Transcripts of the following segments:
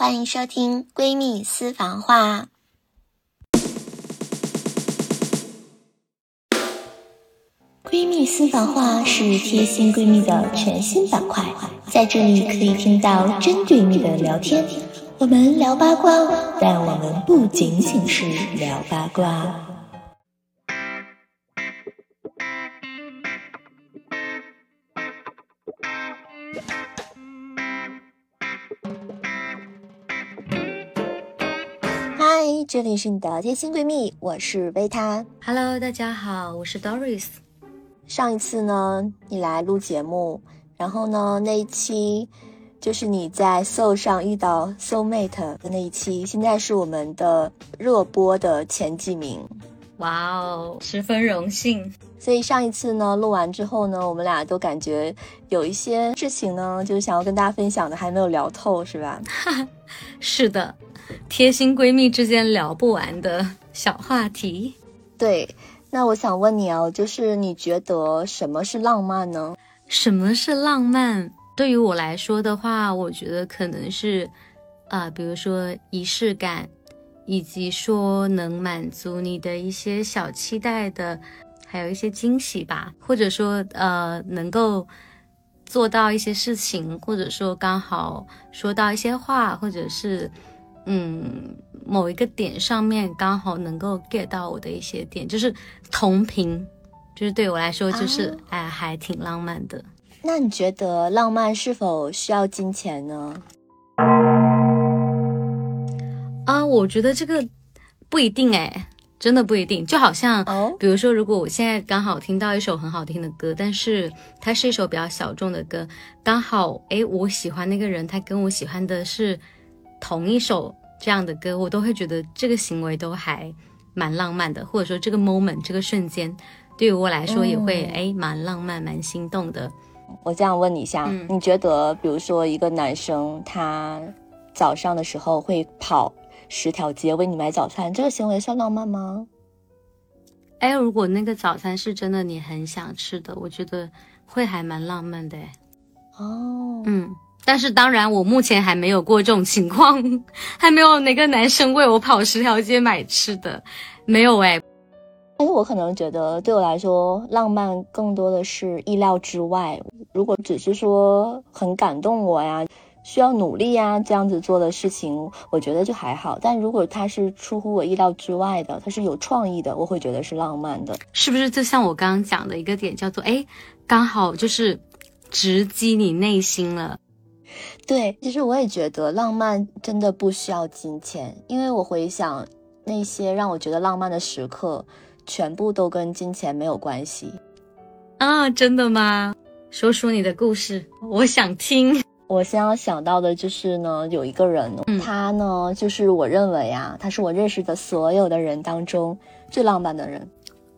欢迎收听闺蜜私房话。闺蜜私房话是贴心闺蜜的全新板块，在这里可以听到真闺蜜的聊天。我们聊八卦，但我们不仅仅是聊八卦。这里是你的贴心闺蜜，我是维塔。Hello，大家好，我是 Doris。上一次呢，你来录节目，然后呢，那一期就是你在 Soul 上遇到 Soul Mate 的那一期，现在是我们的热播的前几名。哇哦，十分荣幸。所以上一次呢，录完之后呢，我们俩都感觉有一些事情呢，就是想要跟大家分享的，还没有聊透，是吧？是的，贴心闺蜜之间聊不完的小话题。对，那我想问你哦，就是你觉得什么是浪漫呢？什么是浪漫？对于我来说的话，我觉得可能是，啊、比如说仪式感，以及说能满足你的一些小期待的，还有一些惊喜吧，或者说呃，能够做到一些事情，或者说刚好说到一些话，或者是嗯某一个点上面刚好能够 get 到我的一些点，就是同频，就是对我来说就是、啊哎还挺浪漫的。那你觉得浪漫是否需要金钱呢？啊，我觉得这个不一定哎，真的不一定。就好像，哦比如说，如果我现在刚好听到一首很好听的歌，但是它是一首比较小众的歌，刚好诶，我喜欢那个人，他跟我喜欢的是同一首这样的歌，我都会觉得这个行为都还蛮浪漫的，或者说这个 moment 这个瞬间，对于我来说也会嗯诶蛮浪漫、蛮心动的。我这样问你一下，嗯你觉得，比如说一个男生他早上的时候会跑十条街为你买早餐，这个行为算浪漫吗？哎，如果那个早餐是真的你很想吃的，我觉得会还蛮浪漫的诶。哦，嗯，但是当然，我目前还没有过这种情况，还没有哪个男生为我跑十条街买吃的，没有哎。但是我可能觉得，对我来说，浪漫更多的是意料之外。如果只是说很感动我呀，需要努力呀，这样子做的事情，我觉得就还好。但如果它是出乎我意料之外的，它是有创意的，我会觉得是浪漫的。是不是就像我刚刚讲的一个点，叫做哎，刚好就是直击你内心了。对，其实我也觉得浪漫真的不需要金钱，因为我回想那些让我觉得浪漫的时刻，全部都跟金钱没有关系。啊，真的吗？说说你的故事，我想听。我先要想到的就是呢，有一个人，嗯他呢，就是我认为啊，他是我认识的所有的人当中最浪漫的人。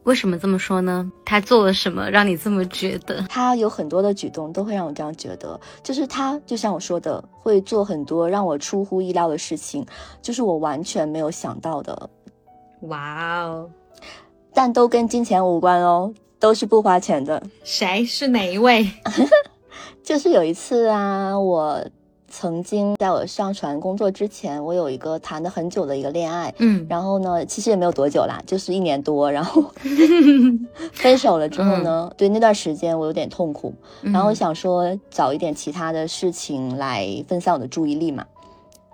为什么这么说呢？他做了什么让你这么觉得？他有很多的举动都会让我这样觉得，就是他就像我说的，会做很多让我出乎意料的事情，就是我完全没有想到的，哇哦，但都跟金钱无关哦，都是不花钱的。谁是哪一位？就是有一次啊，我曾经在我上船工作之前，我有一个谈了很久的一个恋爱，嗯，然后呢，其实也没有多久啦，就是一年多。然后 分手了之后呢，对那段时间我有点痛苦，然后我想说找一点其他的事情来分散我的注意力嘛。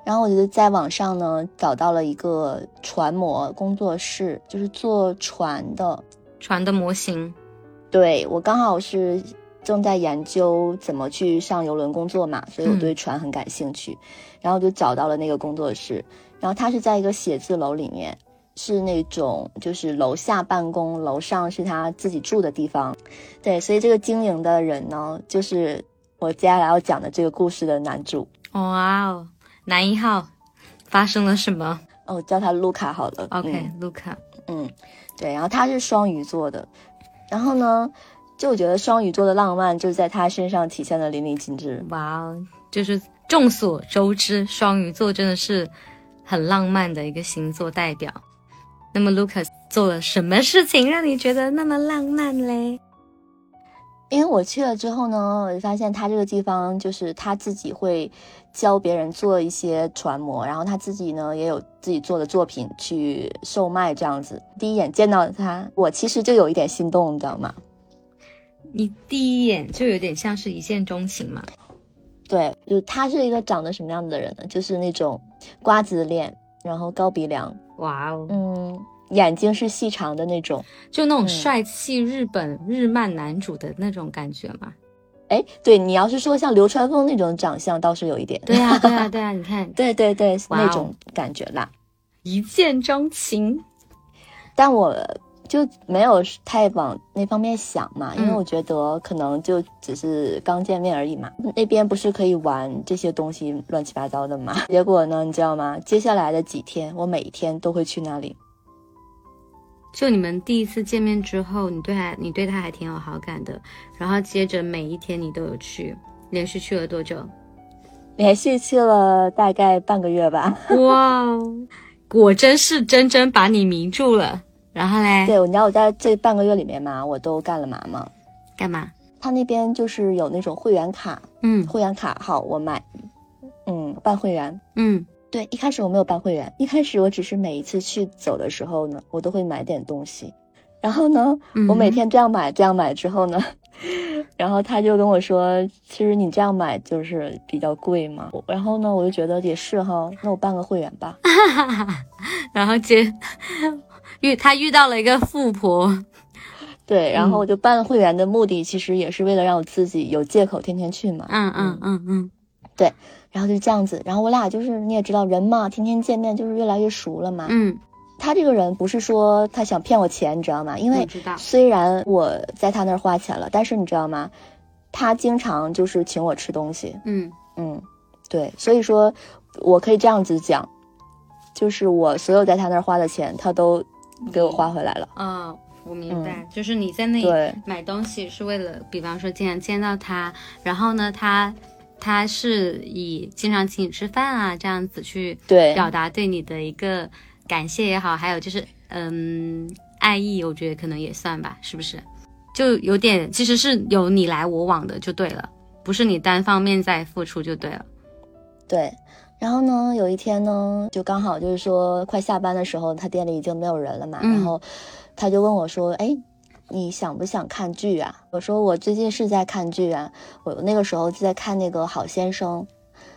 然后我就在网上呢找到了一个船模工作室，就是做船的。船的模型。对我刚好是正在研究怎么去上游轮工作嘛，所以我对船很感兴趣，然后就找到了那个工作室。然后他是在一个写字楼里面，是那种就是楼下办公，楼上是他自己住的地方。对，所以这个经营的人呢，就是我接下来要讲的这个故事的男主。哇哦，男一号发生了什么哦，叫他卢卡好了。？OK，嗯卢卡。嗯，对，然后他是双鱼座的，然后呢，就我觉得双鱼座的浪漫就在他身上体现的淋漓尽致。哇哦，就是众所周知，双鱼座真的是很浪漫的一个星座代表。那么 Lucas 做了什么事情让你觉得那么浪漫嘞？因为我去了之后呢，我就发现他这个地方就是他自己会教别人做一些船模，然后他自己呢也有自己做的作品去售卖这样子。第一眼见到他，我其实就有一点心动，你知道吗？你第一眼就有点像是一见钟情嘛？对，就他是一个长得什么样的人呢？就是那种瓜子脸，然后高鼻梁，哇哦，嗯，眼睛是细长的那种，就那种帅气日本日漫男主的那种感觉嘛。哎，对你要是说像流川枫那种长相，倒是有一点。对啊，对啊，对啊，你看，对对对，那种感觉啦，一见钟情。但我。就没有太往那方面想嘛，因为我觉得可能就只是刚见面而已嘛。那边不是可以玩这些东西乱七八糟的嘛？结果呢，你知道吗？接下来的几天，我每一天都会去那里。就你们第一次见面之后，你对他，你对他还挺有好感的。然后接着每一天你都有去，连续去了多久？连续去了大概半个月吧。哇，果真是真真把你迷住了。然后嘞，对，你知道我在这半个月里面嘛，我都干了嘛吗？干嘛？他那边就是有那种会员卡，嗯，会员卡好我买，嗯，办会员，嗯，对，一开始我没有办会员，一开始我只是每一次去走的时候呢，我都会买点东西，然后呢，我每天这样买这样买之后呢，然后他就跟我说，其实你这样买就是比较贵嘛，然后呢，我就觉得也是哈，那我办个会员吧，然后接。遇他遇到了一个富婆，对，然后我就办会员的目的其实也是为了让我自己有借口天天去嘛。嗯嗯嗯嗯，对，然后就这样子，然后我俩就是你也知道人嘛，天天见面就是越来越熟了嘛。嗯，他这个人不是说他想骗我钱，你知道吗？因为虽然我在他那儿花钱了，但是你知道吗？他经常就是请我吃东西。嗯嗯，对，所以说我可以这样子讲，就是我所有在他那儿花的钱，他都。给我花回来了。嗯，我明白，就是你在那里买东西是为了，比方说经常见到他，然后呢，他他是以经常请你吃饭啊这样子去对表达对你的一个感谢也好，还有就是嗯爱意，我觉得可能也算吧，是不是？就有点其实是有你来我往的就对了，不是你单方面在付出就对了。对。然后呢，有一天呢，就刚好就是说快下班的时候，他店里已经没有人了嘛。然后他就问我说：“哎，你想不想看剧啊？”我说：“我最近是在看剧啊，我那个时候就在看那个《好先生》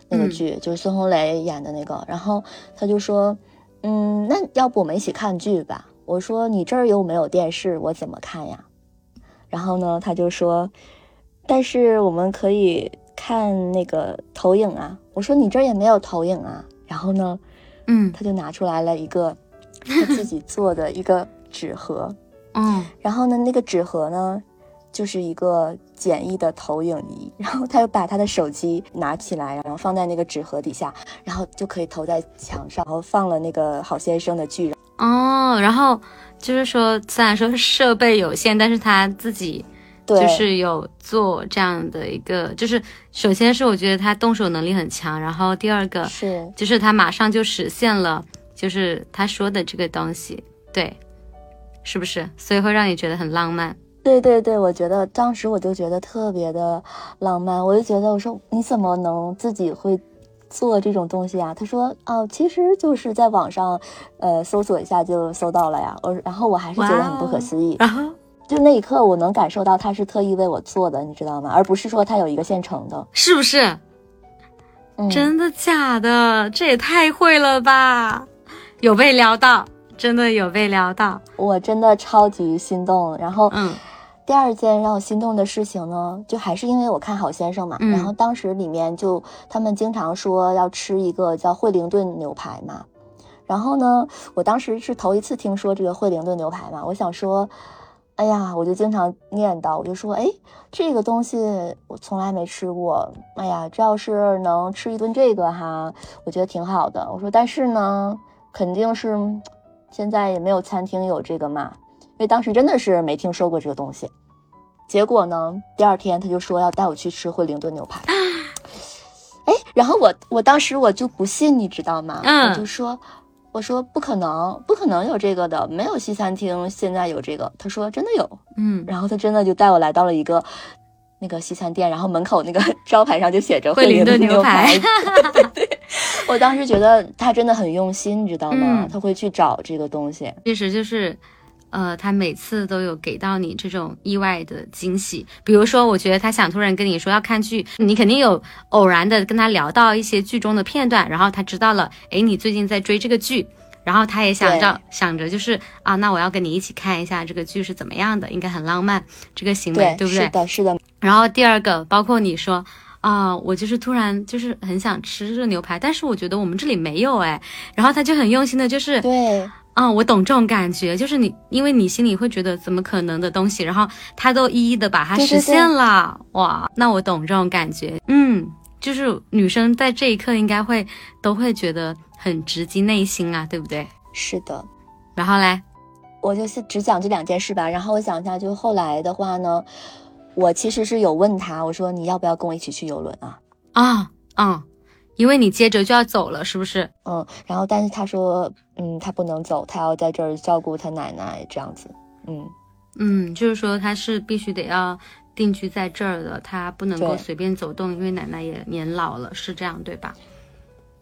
那个剧，就是孙红雷演的那个。”然后他就说：“嗯，那要不我们一起看剧吧？”我说：“你这儿又没有电视，我怎么看呀？”然后呢，他就说：“但是我们可以。”看那个投影啊，我说你这儿也没有投影啊，然后呢，嗯，他就拿出来了一个他自己做的一个纸盒，嗯，然后呢，那个纸盒呢，就是一个简易的投影仪，然后他又把他的手机拿起来，然后放在那个纸盒底下，然后就可以投在墙上，然后放了那个好先生的剧，哦，然后就是说，虽然说设备有限，但是他自己。就是有做这样的一个，就是首先是我觉得他动手能力很强，然后第二个是就是他马上就实现了，就是他说的这个东西，对，是不是？所以会让你觉得很浪漫。对对对，我觉得当时我就觉得特别的浪漫，我就觉得我说你怎么能自己会做这种东西啊？他说哦，其实就是在网上，呃，搜索一下就搜到了呀。我然后我还是觉得很不可思议。然后。就那一刻，我能感受到他是特意为我做的，你知道吗？而不是说他有一个现成的，是不是？真的假的？这也太会了吧！有被撩到，真的有被撩到，我真的超级心动。然后，嗯，第二件让我心动的事情呢，就还是因为我看好先生嘛。然后当时里面就他们经常说要吃一个叫惠灵顿牛排嘛。然后呢，我当时是头一次听说这个惠灵顿牛排嘛，我想说。哎呀，我就经常念叨，我就说，哎，这个东西我从来没吃过。哎呀，这要是能吃一顿这个哈，我觉得挺好的。我说，但是呢，肯定是现在也没有餐厅有这个嘛，因为当时真的是没听说过这个东西。结果呢，第二天他就说要带我去吃惠灵顿牛排。哎，然后我我当时我就不信，你知道吗？嗯，我就说。我说不可能，不可能有这个的，没有西餐厅现在有这个。他说真的有，嗯，然后他真的就带我来到了一个那个西餐店，然后门口那个 招牌上就写着惠灵顿牛排。对对，我当时觉得他真的很用心，你知道吗？嗯他会去找这个东西。其实就是，呃，他每次都有给到你这种意外的惊喜。比如说，我觉得他想突然跟你说要看剧，你肯定有偶然的跟他聊到一些剧中的片段，然后他知道了，诶，你最近在追这个剧，然后他也想着想着就是啊，那我要跟你一起看一下这个剧是怎么样的，应该很浪漫，这个行为对不对？是的，是的。然后第二个，包括你说。啊、我就是突然就是很想吃这个牛排，但是我觉得我们这里没有哎，然后他就很用心的，就是对，啊、我懂这种感觉，就是你，因为你心里会觉得怎么可能的东西，然后他都一一的把它实现了，哇，那我懂这种感觉，嗯，就是女生在这一刻应该会都会觉得很直击内心啊，对不对？是的。然后嘞，我就是只讲这两件事吧。然后我想一下，就后来的话呢，我其实是有问他，我说你要不要跟我一起去游轮啊？啊，嗯，因为你接着就要走了，是不是？嗯，然后但是他说，嗯，他不能走，他要在这儿照顾他奶奶这样子。嗯，嗯，就是说他是必须得要定居在这儿的，他不能够随便走动，因为奶奶也年老了，是这样对吧？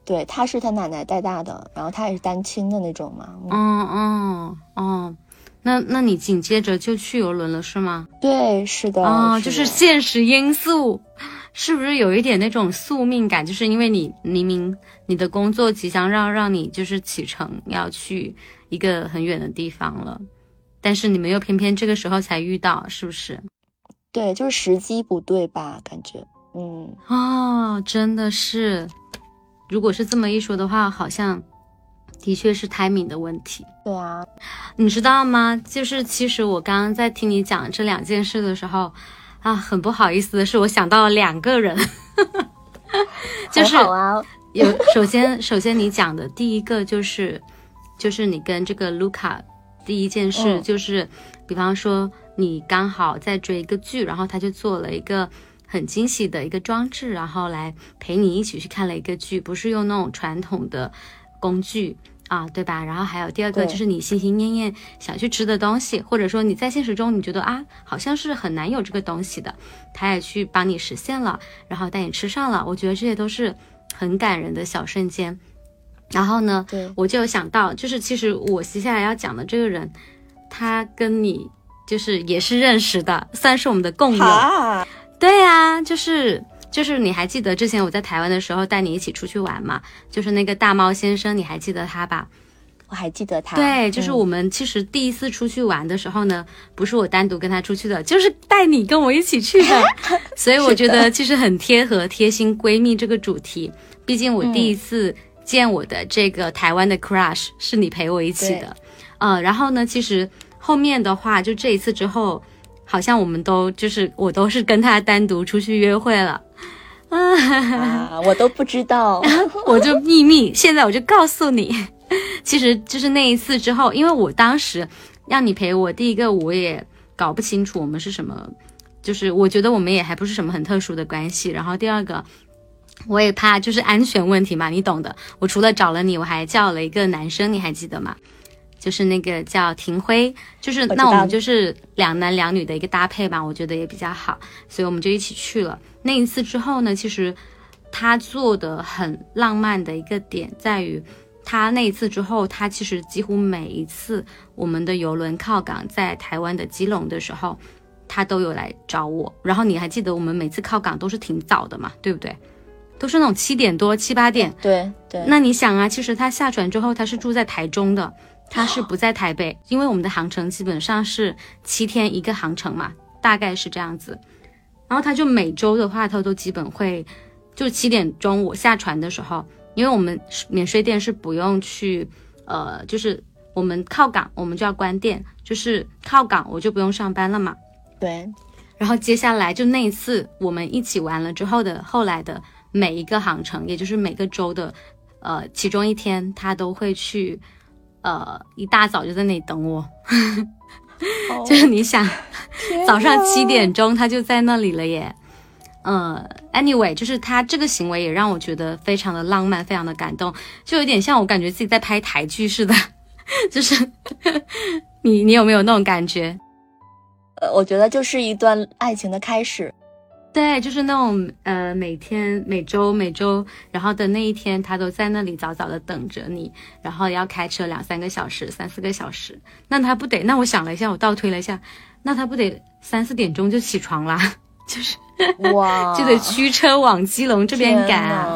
对，他是他奶奶带大的，然后他也是单亲的那种嘛。嗯，嗯嗯哦，那那你紧接着就去游轮了是吗？对，是的。哦，就是现实因素，是不是有一点那种宿命感？就是因为你明明你的工作即将让让你就是启程要去一个很远的地方了，但是你们又偏偏这个时候才遇到，是不是？对，就是时机不对吧？感觉，嗯，哦，真的是，如果是这么一说的话，好像的确是 timing 的问题。对啊，你知道吗？就是其实我刚刚在听你讲这两件事的时候，啊，很不好意思的是，我想到了两个人，就是很好啊。有首先首先你讲的第一个就是，就是你跟这个卢卡第一件事嗯就是，比方说你刚好在追一个剧，然后他就做了一个很惊喜的一个装置，然后来陪你一起去看了一个剧，不是用那种传统的工具。啊，对吧？然后还有第二个就是你心心念念想去吃的东西，或者说你在现实中你觉得啊，好像是很难有这个东西的，他也去帮你实现了，然后带你吃上了。我觉得这些都是很感人的小瞬间。然后呢，对，我就有想到，就是其实我接下来要讲的这个人，他跟你就是也是认识的，算是我们的共友。啊，对啊，就是就是你还记得之前我在台湾的时候带你一起出去玩嘛？就是那个大猫先生，你还记得他吧？我还记得他。对，就是嗯我们其实第一次出去玩的时候呢，不是我单独跟他出去的，就是带你跟我一起去的，所以我觉得其实很贴合贴心闺蜜这个主题。毕竟我第一次见我的这个台湾的 crush 是你陪我一起的，呃，然后呢，其实后面的话，就这一次之后，好像我们都就是我都是跟他单独出去约会了。啊，我都不知道。我就秘密，现在我就告诉你，其实就是那一次之后，因为我当时让你陪我，第一个我也搞不清楚我们是什么，就是我觉得我们也还不是什么很特殊的关系，然后第二个。我也怕就是安全问题嘛，你懂的。我除了找了你，我还叫了一个男生，你还记得吗？就是那个叫廷辉，就是那我们就是两男两女的一个搭配吧，我觉得也比较好，所以我们就一起去了。那一次之后呢，其实他做的很浪漫的一个点在于，他那一次之后，他其实几乎每一次我们的游轮靠港在台湾的基隆的时候，他都有来找我。然后你还记得我们每次靠港都是挺早的嘛，对不对？都是那种七点多、七八点。对对，那你想啊，其实他下船之后，他是住在台中的，他是不在台北，因为我们的航程基本上是七天一个航程嘛，大概是这样子。然后他就每周的话，他都基本会，就七点钟我下船的时候，因为我们免税店是不用去，呃，就是我们靠港我们就要关店，就是靠港我就不用上班了嘛。对然后接下来就那一次我们一起玩了之后的后来的每一个航程，也就是每个周的，呃，其中一天他都会去，呃，一大早就在那里等我，就是你想，早上七点钟他就在那里了耶，呃，anyway，就是他这个行为也让我觉得非常的浪漫，非常的感动，就有点像我感觉自己在拍台剧似的，就是你你有没有那种感觉？呃，我觉得就是一段爱情的开始。对，就是那种呃，每天、每周、每周，然后的那一天，他都在那里早早的等着你，然后要开车两三个小时、三四个小时，那他不得？那我想了一下，我倒推了一下，那他不得三四点钟就起床啦？就是哇，就得驱车往基隆这边赶。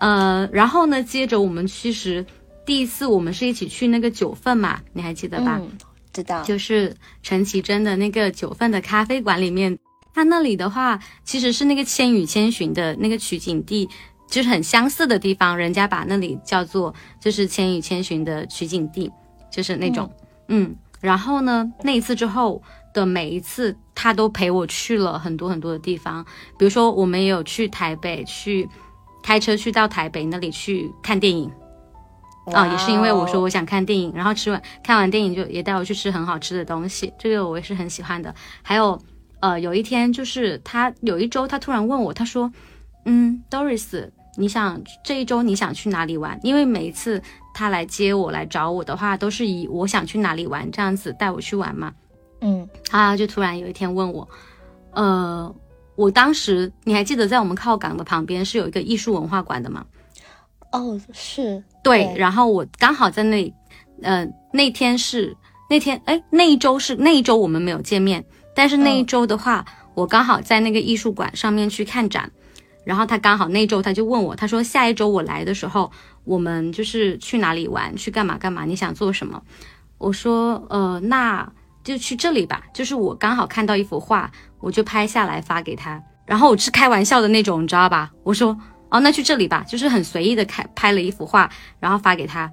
呃，然后呢，接着我们其实第一次我们是一起去那个九份嘛，你还记得吧？嗯知道，就是陈绮贞的那个九份的咖啡馆里面。它那里的话，其实是那个《千与千寻》的那个取景地，就是很相似的地方。人家把那里叫做就是《千与千寻》的取景地，就是那种，嗯。然后呢，那一次之后的每一次，他都陪我去了很多很多的地方。比如说，我们也有去台北，去开车去到台北那里去看电影，啊，也是因为我说我想看电影，然后吃完看完电影就也带我去吃很好吃的东西，这个我也是很喜欢的。还有。呃，有一天就是他有一周，他突然问我，他说：“嗯，Doris，你想这一周你想去哪里玩？因为每一次他来接我来找我的话，都是以我想去哪里玩这样子带我去玩嘛。”嗯，他就突然有一天问我，呃，我当时你还记得在我们靠港的旁边是有一个艺术文化馆的吗？哦，是对，然后我刚好在那，呃，那天是那天，哎，那一周是那一周我们没有见面。但是那一周的话，我刚好在那个艺术馆上面去看展，然后他刚好那一周他就问我，他说下一周我来的时候，我们就是去哪里玩，去干嘛干嘛？你想做什么？我说，呃，那就去这里吧。就是我刚好看到一幅画，我就拍下来发给他。然后我是开玩笑的那种，你知道吧？我说，哦，那去这里吧，就是很随意的开拍了一幅画，然后发给他。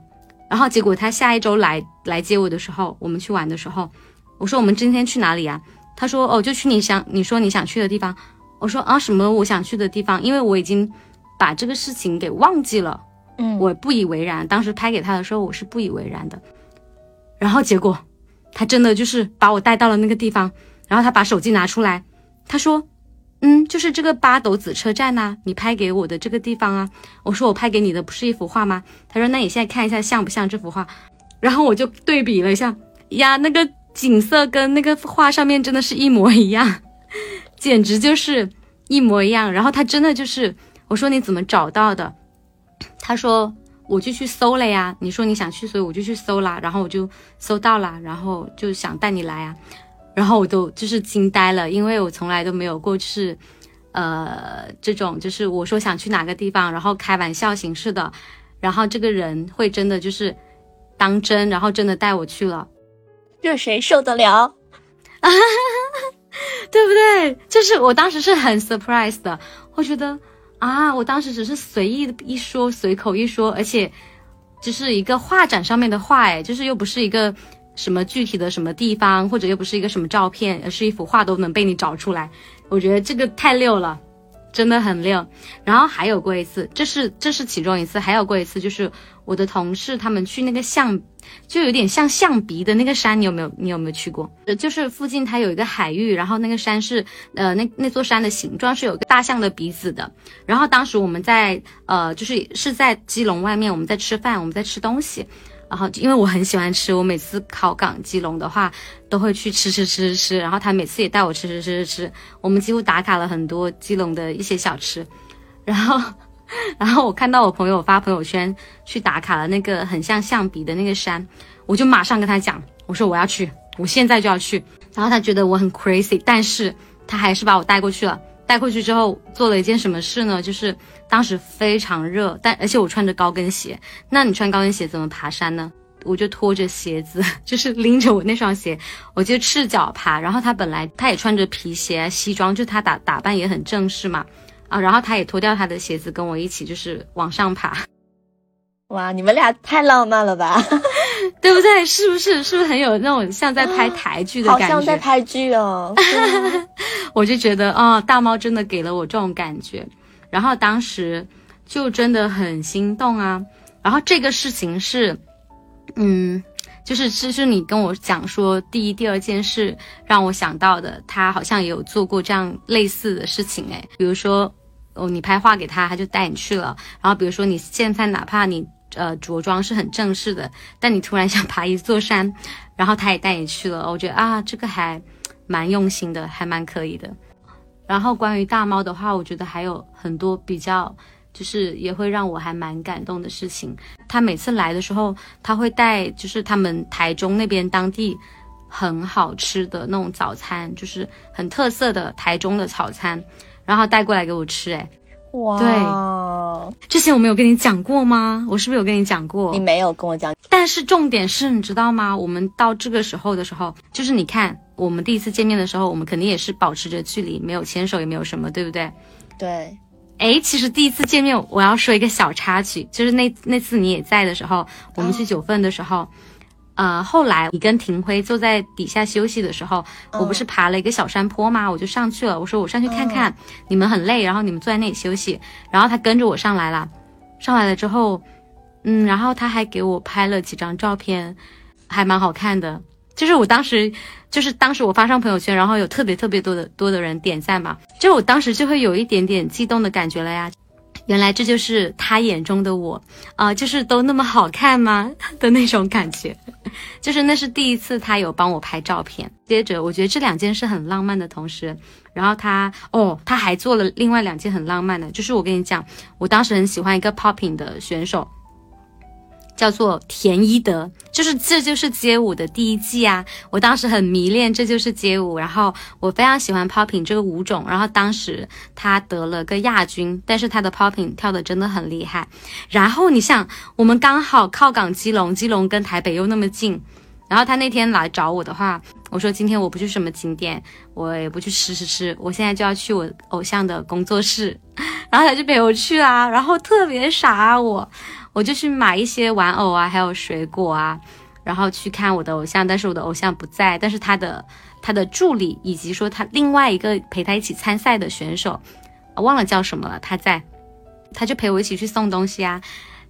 然后结果他下一周来来接我的时候，我们去玩的时候，我说我们今天去哪里呀？他说：“哦，就去你想你说你想去的地方。”我说：“啊，什么我想去的地方？因为我已经把这个事情给忘记了。”嗯，我不以为然。当时拍给他的时候，我是不以为然的。然后结果，他真的就是把我带到了那个地方。然后他把手机拿出来，他说：“嗯，就是这个八斗子车站呐，你拍给我的这个地方啊。”我说：“我拍给你的不是一幅画吗？”他说：“那你现在看一下像不像这幅画？”然后我就对比了一下，呀，那个。景色跟那个画上面真的是一模一样，简直就是一模一样。然后他真的就是，我说你怎么找到的？他说我就去搜了呀。你说你想去，所以我就去搜啦。然后我就搜到了，然后就想带你来啊。然后我都就是惊呆了，因为我从来都没有过就是，呃，这种就是我说想去哪个地方，然后开玩笑形式的，然后这个人会真的就是当真，然后真的带我去了。这谁受得了啊？对不对？就是我当时是很 surprise 的，我觉得啊，我当时只是随意一说，随口一说，而且只是一个画展上面的画，哎，就是又不是一个什么具体的什么地方，或者又不是一个什么照片，而是一幅画都能被你找出来，我觉得这个太溜了。真的很溜，然后还有过一次，这是这是其中一次，还有过一次，就是我的同事他们去那个象，就有点像象鼻的那个山，你有没有？你有没有去过？呃，就是附近它有一个海域，然后那个山是，呃，那那座山的形状是有个大象的鼻子的。然后当时我们在，呃，就是是在基隆外面，我们在吃饭，我们在吃东西。然后，因为我很喜欢吃，我每次考港基隆的话，都会去吃吃吃吃吃。然后他每次也带我吃吃吃吃吃。我们几乎打卡了很多基隆的一些小吃。然后，然后我看到我朋友发朋友圈去打卡了那个很像象鼻的那个山，我就马上跟他讲，我说我要去，我现在就要去。然后他觉得我很 crazy，但是他还是把我带过去了。带过去之后做了一件什么事呢？就是当时非常热，但而且我穿着高跟鞋。那你穿高跟鞋怎么爬山呢？我就拖着鞋子，就是拎着我那双鞋，我就赤脚爬。然后他本来他也穿着皮鞋、西装，就他打打扮也很正式嘛。啊，然后他也脱掉他的鞋子跟我一起就是往上爬。哇，你们俩太浪漫了吧？对不对？是不是？是不是很有那种像在拍台剧的感觉？好像在拍剧哦。我就觉得，哦，大猫真的给了我这种感觉，然后当时就真的很心动啊。然后这个事情是，嗯，就是这是你跟我讲说第一、第二件事让我想到的，他好像也有做过这样类似的事情诶，比如说哦，你拍画给他，他就带你去了。然后比如说你现在哪怕你呃着装是很正式的，但你突然想 爬一座山，然后他也带你去了。我觉得啊，这个还蛮用心的，还蛮可以的。然后关于大猫的话，我觉得还有很多比较。就是也会让我还蛮感动的事情。他每次来的时候，他会带就是他们台中那边当地很好吃的那种早餐，就是很特色的台中的早餐，然后带过来给我吃。哎，哇，对，之前我没有跟你讲过吗？我是不是有跟你讲过？你没有跟我讲。但是重点是你知道吗？我们到这个时候的时候，就是你看我们第一次见面的时候，我们肯定也是保持着距离，没有牵手，也没有什么，对不对？对。哎，其实第一次见面，我要说一个小插曲，就是那那次你也在的时候，我们去九份的时候，呃，后来你跟廷辉坐在底下休息的时候，我不是爬了一个小山坡吗？我就上去了，我说我上去看看，你们很累，然后你们坐在那里休息，然后他跟着我上来了，上来了之后，嗯，然后他还给我拍了几张照片，还蛮好看的。就是我当时，就是当时我发上朋友圈，然后有特别特别多的多的人点赞嘛，就我当时就会有一点点激动的感觉了呀。原来这就是他眼中的我啊，就是都那么好看吗 的那种感觉。就是那是第一次他有帮我拍照片。接着我觉得这两件事很浪漫的同时，然后他哦他还做了另外两件很浪漫的，就是我跟你讲，我当时很喜欢一个 popping 的选手。叫做田一德，就是这就是街舞的第一季啊！我当时很迷恋这就是街舞，然后我非常喜欢 popping 这个舞种，然后当时他得了个亚军，但是他的 popping 跳的真的很厉害。然后你想，我们刚好靠港基隆，基隆跟台北又那么近，然后他那天来找我的话，我说今天我不去什么景点，我也不去吃吃吃，我现在就要去我偶像的工作室，然后他就陪我去啦，然后特别傻我。我就去买一些玩偶啊，还有水果啊，然后去看我的偶像，但是我的偶像不在，但是他的他的助理以及说他另外一个陪他一起参赛的选手，忘了叫什么了，他在，他就陪我一起去送东西啊，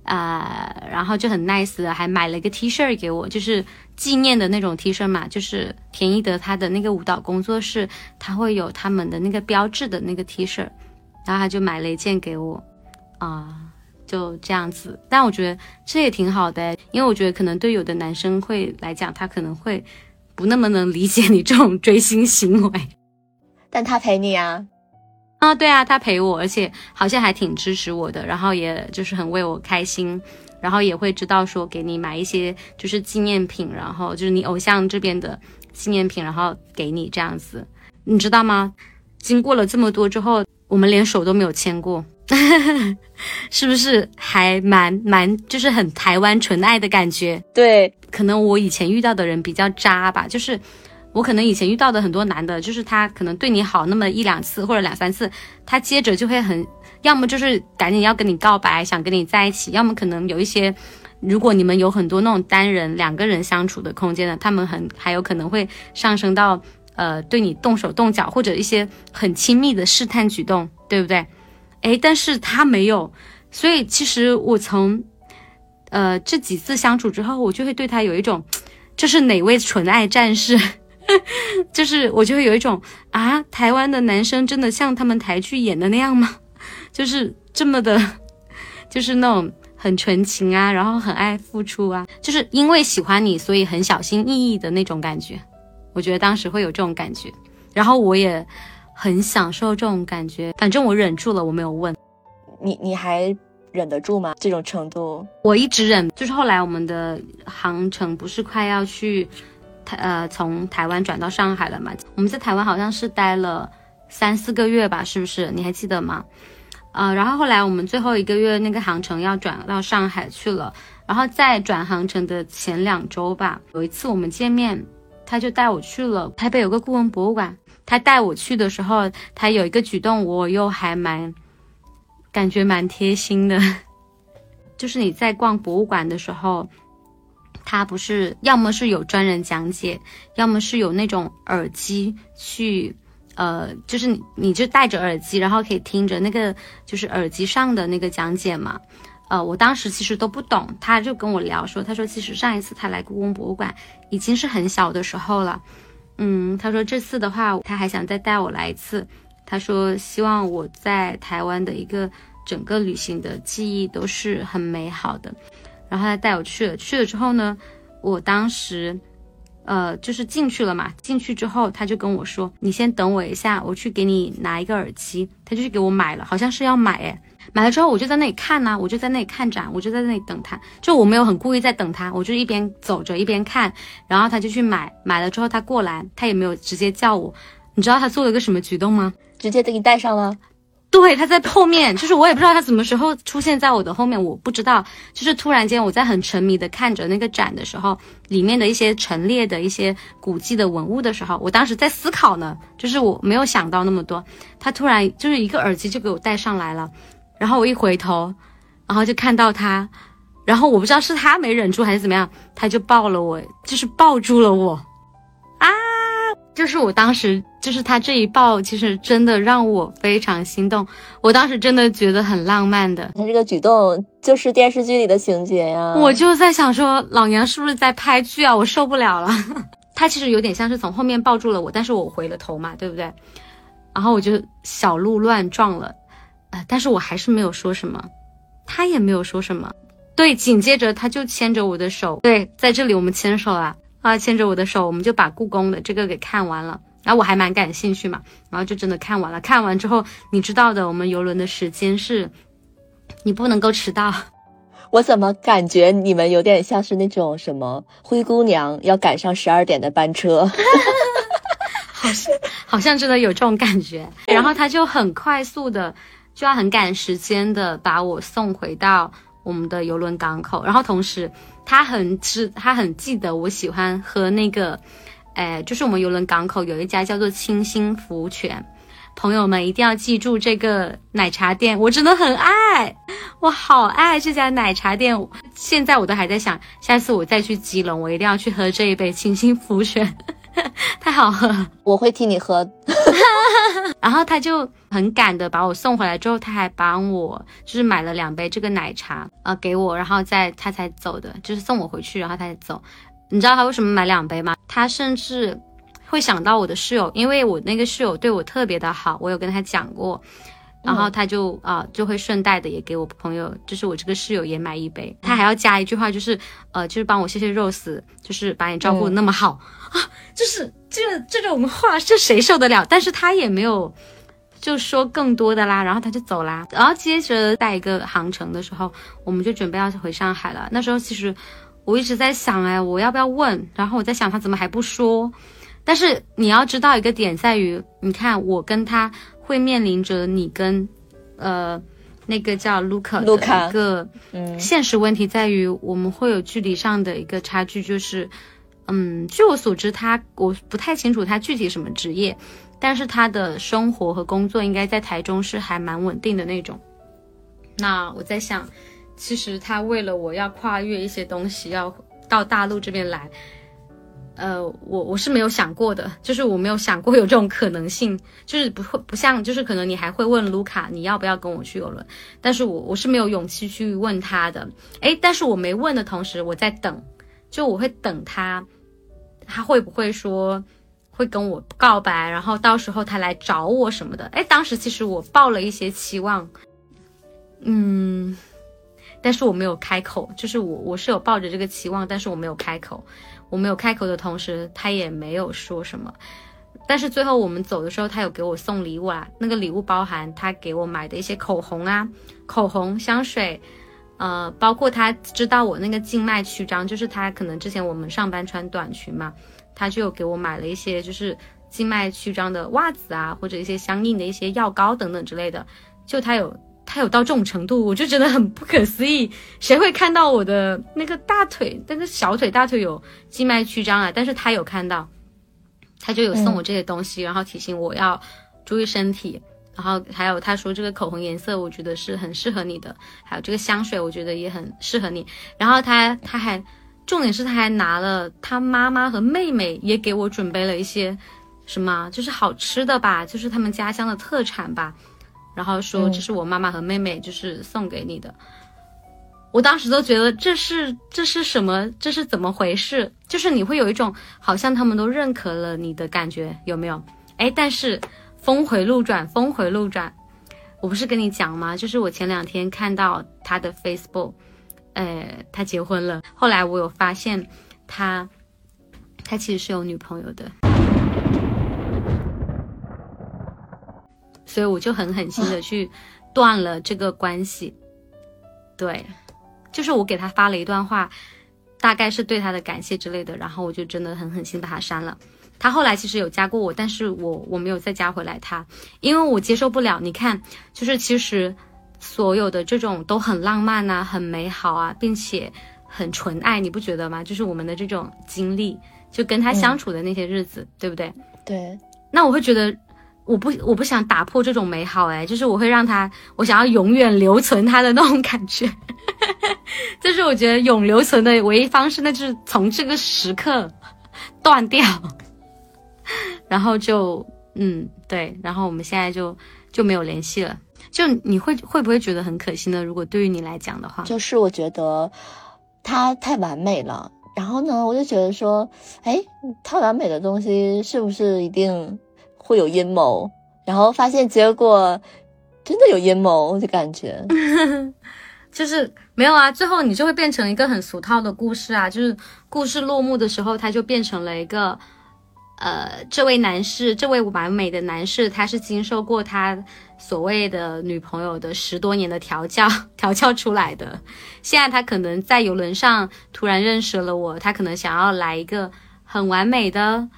啊，然后就很 nice，还买了一个 T 恤给我，就是纪念的那种 T 恤嘛，就是田一德他的那个舞蹈工作室，他会有他们的那个标志的那个 T 恤，然后他就买了一件给我，啊。就这样子，但我觉得这也挺好的，因为我觉得可能对有的男生会来讲，他可能会不那么能理解你这种追星行为。但他陪你啊，啊，对啊，他陪我，而且好像还挺支持我的，然后也就是很为我开心，然后也会知道说给你买一些就是纪念品，然后就是你偶像这边的纪念品，然后给你这样子，你知道吗？经过了这么多之后，我们连手都没有牵过。是不是还蛮蛮就是很台湾纯爱的感觉？对，可能我以前遇到的人比较渣吧，就是我可能以前遇到的很多男的，就是他可能对你好那么一两次或者两三次，他接着就会很，要么就是赶紧要跟你告白，想跟你在一起，要么可能有一些，如果你们有很多那种单人两个人相处的空间的，他们很还有可能会上升到呃对你动手动脚或者一些很亲密的试探举动，对不对？哎，但是他没有，所以其实我从，呃这几次相处之后，我就会对他有一种，这是哪位纯爱战士？就是我就会有一种啊，台湾的男生真的像他们台剧演的那样吗？就是这么的，就是那种很纯情啊，然后很爱付出啊，就是因为喜欢你，所以很小心翼翼的那种感觉。我觉得当时会有这种感觉，然后我也。很享受这种感觉，反正我忍住了，我没有问你，你还忍得住吗？这种程度，我一直忍。就是后来我们的航程不是快要去台呃从台湾转到上海了嘛？我们在台湾好像是待了三四个月吧，是不是？你还记得吗？呃，然后后来我们最后一个月那个航程要转到上海去了，然后在转航程的前两周吧，有一次我们见面，他就带我去了台北有个故宫博物馆。他带我去的时候，他有一个举动，我又还蛮感觉蛮贴心的，就是你在逛博物馆的时候，他不是要么是有专人讲解，要么是有那种耳机去，呃，就是你你就戴着耳机，然后可以听着那个就是耳机上的那个讲解嘛，呃，我当时其实都不懂，他就跟我聊说，他说其实上一次他来故宫博物馆已经是很小的时候了，嗯，他说这次的话他还想再带我来一次，他说希望我在台湾的一个整个旅行的记忆都是很美好的，然后他带我去了，去了之后呢，我当时。呃，就是进去了嘛。进去之后，他就跟我说：“你先等我一下，我去给你拿一个耳机。”他就去给我买了，好像是要买诶。买了之后，我就在那里看呢，我就在那里看展，我就在那里等他。就我没有很故意在等他，我就一边走着一边看。然后他就去买，买了之后他过来，他也没有直接叫我。你知道他做了个什么举动吗？直接给你戴上了。对，他在后面，就是我也不知道他什么时候出现在我的后面，我不知道。就是突然间，我在很沉迷的看着那个展的时候，里面的一些陈列的一些古迹的文物的时候，我当时在思考呢，就是我没有想到那么多。他突然就是一个耳机就给我戴上来了，然后我一回头，然后就看到他，然后我不知道是他没忍住还是怎么样，他就抱了我，就是抱住了我。啊就是我当时，就是他这一抱，其实真的让我非常心动。我当时真的觉得很浪漫的。他这个举动就是电视剧里的情节呀。我就在想说，老娘是不是在拍剧啊？我受不了了。他其实有点像是从后面抱住了我，但是我回了头嘛，对不对？然后我就小鹿乱撞了，呃，但是我还是没有说什么，他也没有说什么。对，紧接着他就牵着我的手，对，在这里我们牵手了。啊，牵着我的手，我们就把故宫的这个给看完了。然后我还蛮感兴趣嘛，然后就真的看完了。看完之后，你知道的，我们游轮的时间是，你不能够迟到。我怎么感觉你们有点像是那种什么灰姑娘要赶上十二点的班车？好像好像真的有这种感觉。然后他就很快速的，就要很赶时间的把我送回到我们的游轮港口，然后同时。他很知，他很记得我喜欢喝那个，哎，就是我们游轮港口有一家叫做清新福泉，朋友们一定要记住这个奶茶店，我真的很爱，我好爱这家奶茶店，现在我都还在想，下次我再去基隆，我一定要去喝这一杯清新福泉。太好喝了，我会替你喝。然后他就很赶的把我送回来之后，他还帮我就是买了两杯这个奶茶啊给我，然后再他才走的，就是送我回去，然后他才走。你知道他为什么买两杯吗？他甚至会想到我的室友，因为我那个室友对我特别的好，我有跟他讲过。然后他就啊，就会顺带的也给我朋友，就是我这个室友也买一杯。他还要加一句话，就是呃，就是帮我谢谢 Rose，就是把你照顾的那么好啊，就是这这种话，是谁受得了？但是他也没有就说更多的啦，然后他就走啦。然后接着带一个航程的时候，我们就准备要回上海了。那时候其实我一直在想，哎，我要不要问？然后我在想他怎么还不说？但是你要知道一个点在于，你看我跟他。会面临着你跟，呃，那个叫卢卡的一个现实问题，在于我们会有距离上的一个差距。就是，嗯，据我所知，他我不太清楚他具体什么职业，但是他的生活和工作应该在台中是还蛮稳定的那种。那我在想，其实他为了我要跨越一些东西，要到大陆这边来。呃，我我是没有想过的，就是我没有想过有这种可能性，就是不会不像，就是可能你还会问卢卡你要不要跟我去游轮，但是我我是没有勇气去问他的，诶，但是我没问的同时，我在等，就我会等他，他会不会说会跟我告白，然后到时候他来找我什么的，诶，当时其实我抱了一些期望，嗯，但是我没有开口，就是我我是有抱着这个期望，但是我没有开口。我没有开口的同时，他也没有说什么。但是最后我们走的时候，他有给我送礼物啊。那个礼物包含他给我买的一些口红啊、口红、香水，呃，包括他知道我那个静脉曲张，就是他可能之前我们上班穿短裙嘛，他就有给我买了一些就是静脉曲张的袜子啊，或者一些相应的一些药膏等等之类的。就他有。他有到这种程度，我就觉得很不可思议。谁会看到我的那个大腿、但是小腿、大腿有静脉曲张啊？但是他有看到，他就有送我这些东西，然后提醒我要注意身体。然后还有他说这个口红颜色，我觉得是很适合你的。还有这个香水，我觉得也很适合你。然后他他还重点是他还拿了他妈妈和妹妹也给我准备了一些什么，就是好吃的吧，就是他们家乡的特产吧。然后说这是我妈妈和妹妹就是送给你的，我当时都觉得这是这是什么？这是怎么回事？就是你会有一种好像他们都认可了你的感觉，有没有？哎，但是峰回路转，峰回路转。我不是跟你讲吗？就是我前两天看到他的 Facebook，呃，他结婚了。后来我有发现他，他其实是有女朋友的，所以我就很狠心的去断了这个关系。对。就是我给他发了一段话，大概是对他的感谢之类的，然后我就真的很狠心把他删了。他后来其实有加过我，但是我我没有再加回来他，因为我接受不了。你看，就是其实所有的这种都很浪漫啊，很美好啊，并且很纯爱，你不觉得吗？就是我们的这种经历，就跟他相处的那些日子，对不对？对。那我会觉得。我不我不想打破这种美好，哎，就是我会让他，我想要永远留存他的那种感觉，就是我觉得永留存的唯一方式，那就是从这个时刻断掉，然后就嗯对，然后我们现在就就没有联系了。就你会会不会觉得很可惜呢？如果对于你来讲的话，就是我觉得他太完美了，然后呢，我就觉得说，哎，太完美的东西是不是一定？会有阴谋，然后发现结果真的有阴谋的感觉，就是没有啊。最后你就会变成一个很俗套的故事啊，就是故事落幕的时候，他就变成了一个，呃，这位男士，这位完美的男士，他是经受过他所谓的女朋友的十多年的调教 调教出来的。现在他可能在游轮上突然认识了我，他可能想要来一个很完美的。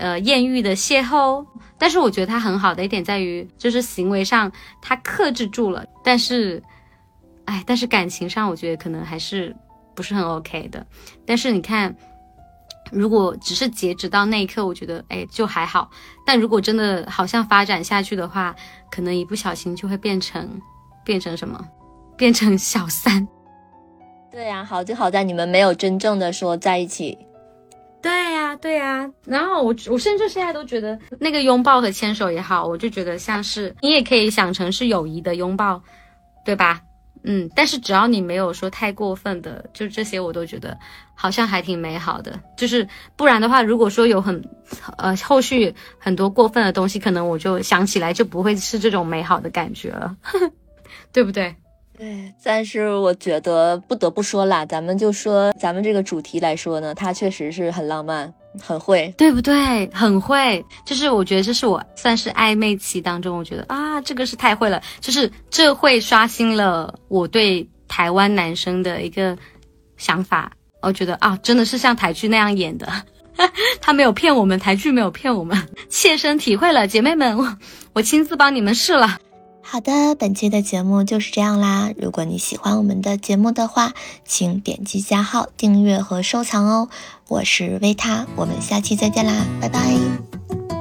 呃，艳遇的邂逅，但是我觉得他很好的一点在于，就是行为上他克制住了，但是，哎，但是感情上我觉得可能还是不是很 OK 的。但是你看，如果只是截止到那一刻，我觉得哎就还好。但如果真的好像发展下去的话，可能一不小心就会变成变成什么，变成小三。对呀，好就好在你们没有真正的说在一起。对呀，对呀，然后我我甚至现在都觉得那个拥抱和牵手也好，我就觉得像是你也可以想成是友谊的拥抱，对吧？嗯，但是只要你没有说太过分的，就这些我都觉得好像还挺美好的。就是不然的话，如果说有很呃后续很多过分的东西，可能我就想起来就不会是这种美好的感觉了，对不对？对，但是我觉得不得不说啦，咱们就说咱们这个主题来说呢，他确实是很浪漫，很会，对不对？很会，就是我觉得这是我算是暧昧期当中，我觉得啊，这个是太会了，就是这会刷新了我对台湾男生的一个想法，我觉得啊，真的是像台剧那样演的，他没有骗我们，台剧没有骗我们，切身体会了，姐妹们，我我亲自帮你们试了。好的，本期的节目就是这样啦。如果你喜欢我们的节目的话，请点击加号订阅和收藏哦。我是维塔，我们下期再见啦，拜拜。